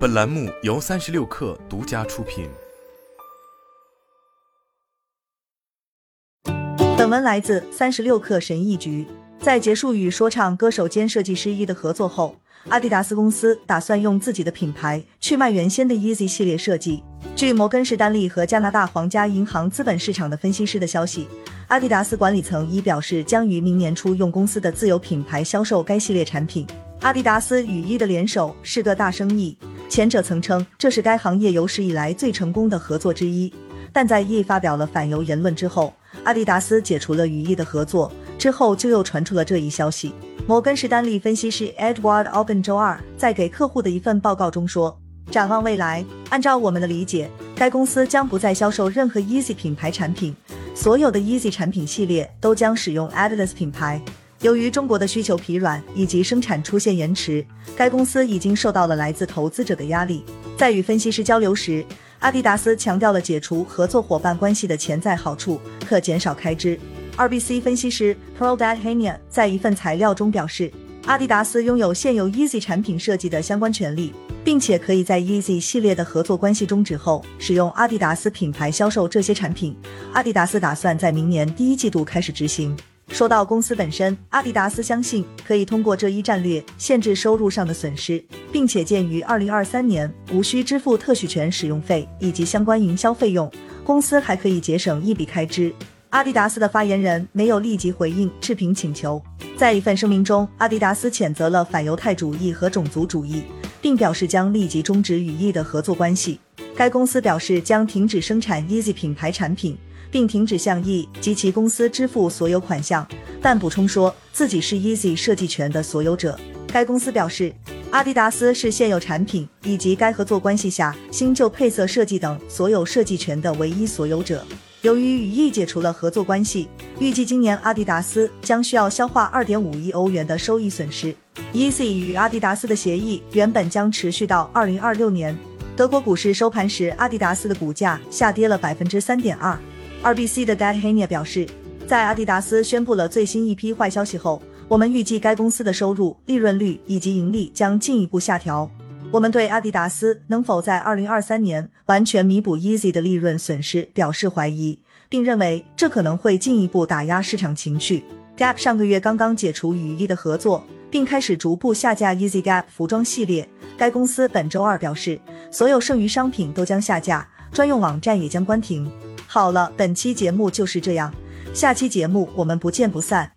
本栏目由三十六氪独家出品。本文来自三十六氪神译局。在结束与说唱歌手兼设计师一的合作后，阿迪达斯公司打算用自己的品牌去卖原先的 Easy 系列设计。据摩根士丹利和加拿大皇家银行资本市场的分析师的消息，阿迪达斯管理层已表示将于明年初用公司的自有品牌销售该系列产品。阿迪达斯与一的联手是个大生意，前者曾称这是该行业有史以来最成功的合作之一。但在 E 发表了反犹言论之后，阿迪达斯解除了与 E 的合作，之后就又传出了这一消息。摩根士丹利分析师 Edward Oben 周二在给客户的一份报告中说：“展望未来，按照我们的理解，该公司将不再销售任何 Easy 品牌产品，所有的 Easy 产品系列都将使用 Adidas 品牌。”由于中国的需求疲软以及生产出现延迟，该公司已经受到了来自投资者的压力。在与分析师交流时，阿迪达斯强调了解除合作伙伴关系的潜在好处，可减少开支。RBC 分析师 Prodat Hania 在一份材料中表示，阿迪达斯拥有现有 Easy 产品设计的相关权利，并且可以在 Easy 系列的合作关系终止后，使用阿迪达斯品牌销售这些产品。阿迪达斯打算在明年第一季度开始执行。说到公司本身，阿迪达斯相信可以通过这一战略限制收入上的损失，并且鉴于二零二三年无需支付特许权使用费以及相关营销费用，公司还可以节省一笔开支。阿迪达斯的发言人没有立即回应置评请求。在一份声明中，阿迪达斯谴责了反犹太主义和种族主义，并表示将立即终止与 E 的合作关系。该公司表示将停止生产 Easy 品牌产品。并停止向 E 及其公司支付所有款项，但补充说自己是 Easy 设计权的所有者。该公司表示，阿迪达斯是现有产品以及该合作关系下新旧配色设计等所有设计权的唯一所有者。由于与 E 解除了合作关系，预计今年阿迪达斯将需要消化2.5亿欧元的收益损失。Easy 与阿迪达斯的协议原本将持续到2026年。德国股市收盘时，阿迪达斯的股价下跌了百分之三点二。RBC 的 Dad Hania 表示，在阿迪达斯宣布了最新一批坏消息后，我们预计该公司的收入、利润率以及盈利将进一步下调。我们对阿迪达斯能否在2023年完全弥补 Easy 的利润损失表示怀疑，并认为这可能会进一步打压市场情绪。Gap 上个月刚刚解除与 E 的合作，并开始逐步下架 Easy Gap 服装系列。该公司本周二表示，所有剩余商品都将下架，专用网站也将关停。好了，本期节目就是这样，下期节目我们不见不散。